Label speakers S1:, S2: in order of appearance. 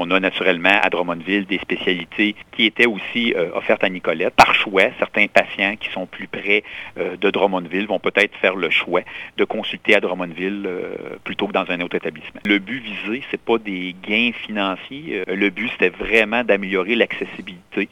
S1: on a naturellement à Drummondville des spécialités qui étaient aussi euh, offertes à Nicolette. Par choix, certains patients qui sont plus près euh, de Drummondville vont peut-être faire le choix de consulter à Drummondville euh, plutôt que dans un autre établissement. Le but visé, c'est pas des gains financiers. le but, c'était vraiment d'améliorer l'accessibilité